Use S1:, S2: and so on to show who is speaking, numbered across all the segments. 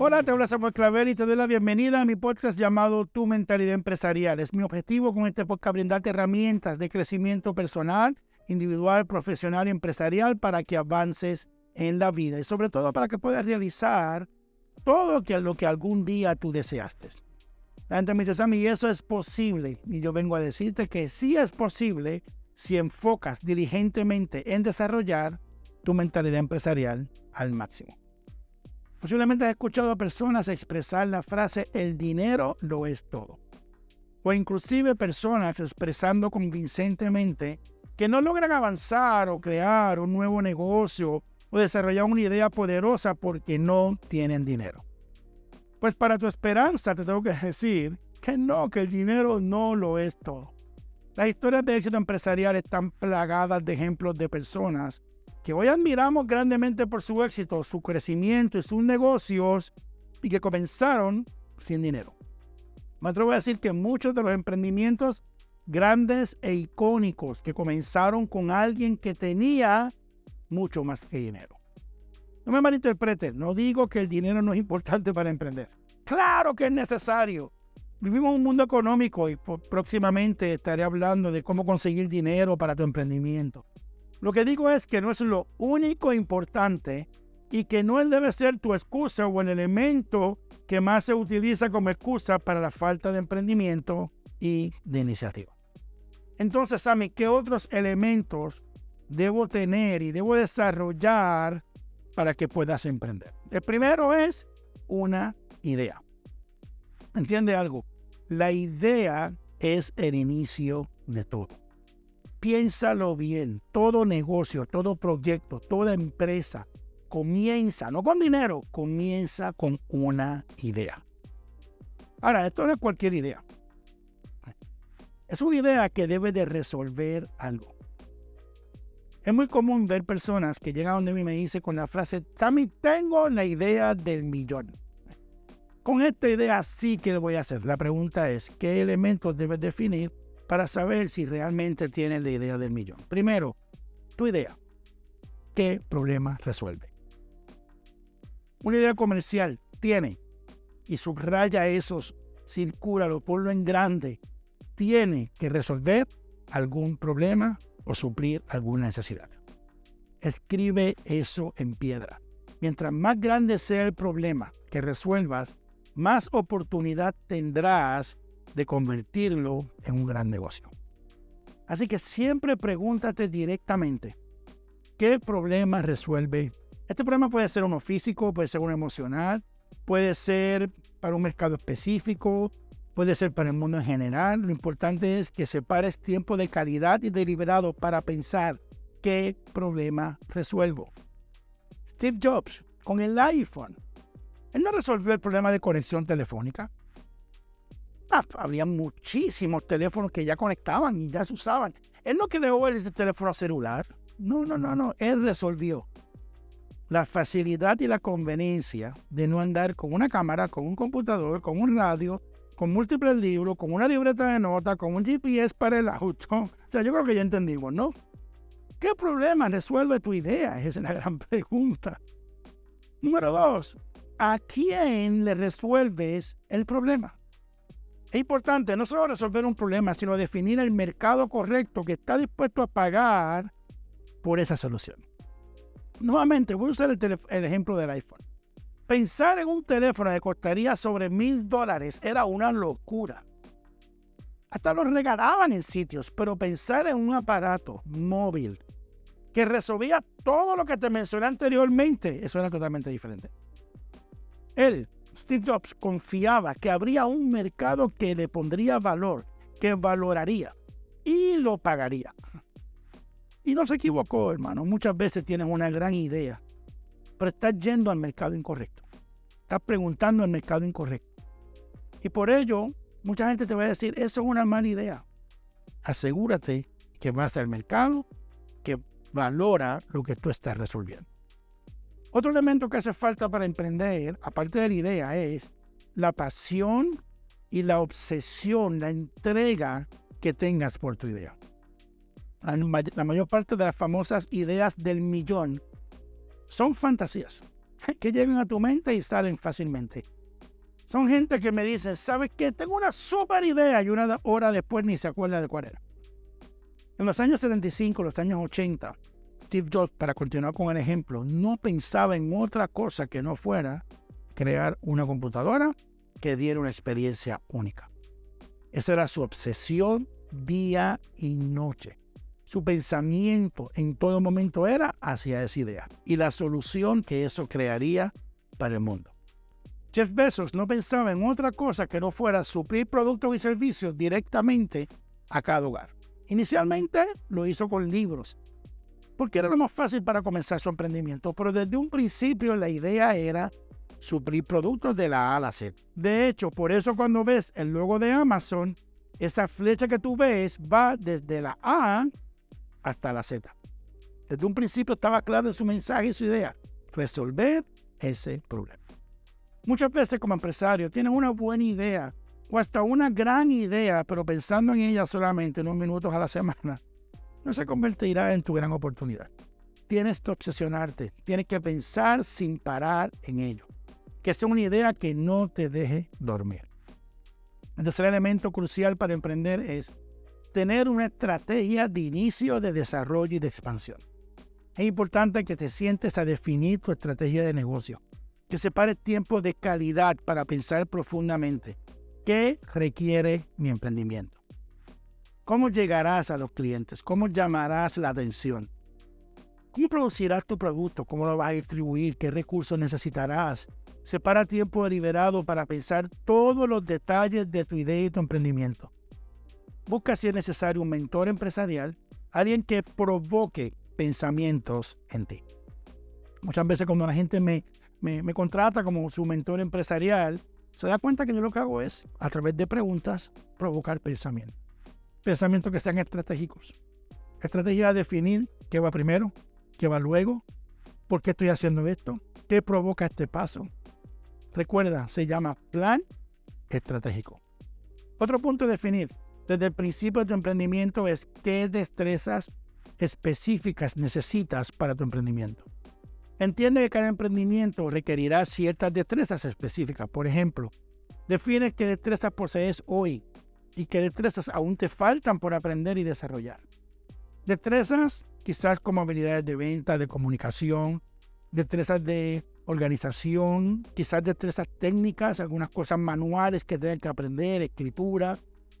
S1: Hola, te habla Samuel Clavel y te doy la bienvenida a mi podcast llamado Tu Mentalidad Empresarial. Es mi objetivo con este podcast brindarte herramientas de crecimiento personal, individual, profesional y empresarial para que avances en la vida y sobre todo para que puedas realizar todo lo que algún día tú deseaste. La gente me dice, Sammy, eso es posible. Y yo vengo a decirte que sí es posible si enfocas diligentemente en desarrollar tu mentalidad empresarial al máximo. Posiblemente has escuchado a personas expresar la frase el dinero lo es todo. O inclusive personas expresando convincentemente que no logran avanzar o crear un nuevo negocio o desarrollar una idea poderosa porque no tienen dinero. Pues para tu esperanza te tengo que decir que no, que el dinero no lo es todo. Las historias de éxito empresarial están plagadas de ejemplos de personas que hoy admiramos grandemente por su éxito, su crecimiento y sus negocios y que comenzaron sin dinero. Me atrevo a decir que muchos de los emprendimientos grandes e icónicos que comenzaron con alguien que tenía mucho más que dinero. No me malinterpreten, no digo que el dinero no es importante para emprender. Claro que es necesario. Vivimos un mundo económico y próximamente estaré hablando de cómo conseguir dinero para tu emprendimiento. Lo que digo es que no es lo único importante y que no debe ser tu excusa o el elemento que más se utiliza como excusa para la falta de emprendimiento y de iniciativa. Entonces, Sammy, ¿qué otros elementos debo tener y debo desarrollar para que puedas emprender? El primero es una idea. ¿Entiende algo? La idea es el inicio de todo piénsalo bien, todo negocio, todo proyecto, toda empresa comienza, no con dinero, comienza con una idea. Ahora, esto no es cualquier idea. Es una idea que debe de resolver algo. Es muy común ver personas que llegan donde mí me dicen con la frase, Sammy, tengo la idea del millón. Con esta idea sí que voy a hacer. La pregunta es, ¿qué elementos debes definir para saber si realmente tienes la idea del millón. Primero, tu idea. ¿Qué problema resuelve? Una idea comercial tiene, y subraya esos, circúlalo, ponlo en grande, tiene que resolver algún problema o suplir alguna necesidad. Escribe eso en piedra. Mientras más grande sea el problema que resuelvas, más oportunidad tendrás de convertirlo en un gran negocio. Así que siempre pregúntate directamente, ¿qué problema resuelve? Este problema puede ser uno físico, puede ser uno emocional, puede ser para un mercado específico, puede ser para el mundo en general. Lo importante es que separes tiempo de calidad y deliberado para pensar qué problema resuelvo. Steve Jobs, con el iPhone, él no resolvió el problema de conexión telefónica. Ah, había muchísimos teléfonos que ya conectaban y ya se usaban. Él no creó ese teléfono celular. No, no, no, no. Él resolvió la facilidad y la conveniencia de no andar con una cámara, con un computador, con un radio, con múltiples libros, con una libreta de notas, con un GPS para el auto. O sea, yo creo que ya entendimos, ¿no? ¿Qué problema resuelve tu idea? Esa es la gran pregunta. Número dos, ¿a quién le resuelves el problema? Es importante no solo resolver un problema, sino definir el mercado correcto que está dispuesto a pagar por esa solución. Nuevamente, voy a usar el, ejemplo del iPhone. Pensar en un teléfono que costaría sobre mil dólares era una locura. Hasta lo regalaban en sitios, pero pensar en un aparato móvil que resolvía todo lo que te mencioné anteriormente, eso era totalmente diferente. Él Steve Jobs confiaba que habría un mercado que le pondría valor, que valoraría y lo pagaría. Y no se equivocó, hermano. Muchas veces tienes una gran idea, pero estás yendo al mercado incorrecto. Estás preguntando al mercado incorrecto. Y por ello, mucha gente te va a decir, eso es una mala idea. Asegúrate que vas al mercado que valora lo que tú estás resolviendo. Otro elemento que hace falta para emprender, aparte de la idea, es la pasión y la obsesión, la entrega que tengas por tu idea. La mayor parte de las famosas ideas del millón son fantasías. que llegan a tu mente y salen fácilmente. Son gente que me dicen, ¿sabes qué? Tengo una super idea y una hora después ni se acuerda de cuál era. En los años 75, los años 80, Steve Jobs, para continuar con el ejemplo, no pensaba en otra cosa que no fuera crear una computadora que diera una experiencia única. Esa era su obsesión día y noche. Su pensamiento en todo momento era hacia esa idea y la solución que eso crearía para el mundo. Jeff Bezos no pensaba en otra cosa que no fuera suplir productos y servicios directamente a cada hogar. Inicialmente lo hizo con libros, porque era lo más fácil para comenzar su emprendimiento, pero desde un principio la idea era suplir productos de la A a la Z. De hecho, por eso cuando ves el logo de Amazon, esa flecha que tú ves va desde la A hasta la Z. Desde un principio estaba claro su mensaje y su idea, resolver ese problema. Muchas veces como empresario tienes una buena idea o hasta una gran idea, pero pensando en ella solamente unos minutos a la semana, no se convertirá en tu gran oportunidad. Tienes que obsesionarte, tienes que pensar sin parar en ello. Que sea una idea que no te deje dormir. El tercer elemento crucial para emprender es tener una estrategia de inicio, de desarrollo y de expansión. Es importante que te sientes a definir tu estrategia de negocio que separe tiempo de calidad para pensar profundamente qué requiere mi emprendimiento. ¿Cómo llegarás a los clientes? ¿Cómo llamarás la atención? ¿Cómo producirás tu producto? ¿Cómo lo vas a distribuir? ¿Qué recursos necesitarás? Separa tiempo deliberado para pensar todos los detalles de tu idea y tu emprendimiento. Busca si es necesario un mentor empresarial, alguien que provoque pensamientos en ti. Muchas veces cuando la gente me me, contrata como su mentor empresarial, se da cuenta que yo lo que hago es, a través de preguntas, provocar pensamientos. Pensamientos que sean estratégicos. Estrategia de definir qué va primero, qué va luego, por qué estoy haciendo esto, qué provoca este paso. Recuerda, se llama plan estratégico. Otro punto a definir desde el principio de tu emprendimiento es qué destrezas específicas necesitas para tu emprendimiento. Entiende que cada emprendimiento requerirá ciertas destrezas específicas. Por ejemplo, define qué destrezas posees hoy y qué destrezas aún te faltan por aprender y desarrollar. Destrezas quizás como habilidades de venta, de comunicación, destrezas de organización, quizás destrezas técnicas, algunas cosas manuales que tengas que aprender, escritura,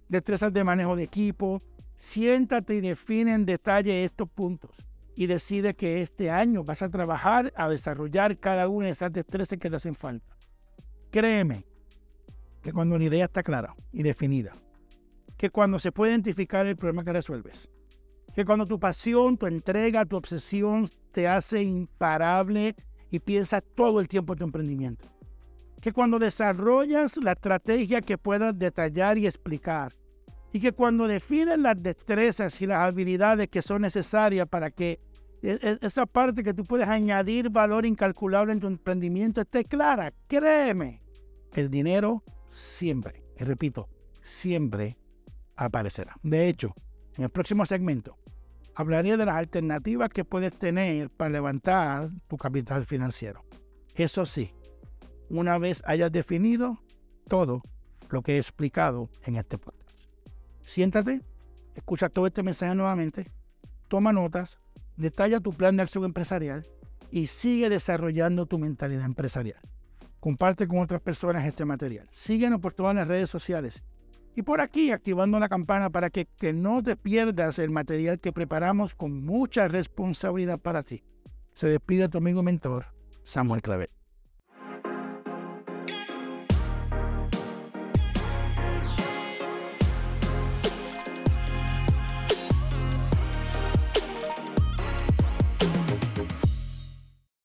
S1: destrezas de manejo de equipo. Siéntate y define en detalle estos puntos y decide que este año vas a trabajar a desarrollar cada una de esas destrezas que te hacen falta. Créeme que cuando una idea está clara y definida, que cuando se puede identificar el problema que resuelves, que cuando tu pasión, tu entrega, tu obsesión te hace imparable y piensas todo el tiempo en tu emprendimiento, que cuando desarrollas la estrategia que puedas detallar y explicar, y que cuando defines las destrezas y las habilidades que son necesarias para que e, e, esa parte que tú puedes añadir valor incalculable en tu emprendimiento esté clara, créeme, el dinero siempre, y repito, siempre aparecerá. De hecho, en el próximo segmento hablaré de las alternativas que puedes tener para levantar tu capital financiero. Eso sí, una vez hayas definido todo lo que he explicado en este podcast. Siéntate, escucha todo este mensaje nuevamente, toma notas, detalla tu plan de acción empresarial y sigue desarrollando tu mentalidad empresarial. Comparte con otras personas este material. Síguenos por todas las redes sociales y por aquí activando la campana para que, no te pierdas el material que preparamos con mucha responsabilidad para ti. Se despide tu amigo mentor, Samuel Clavel.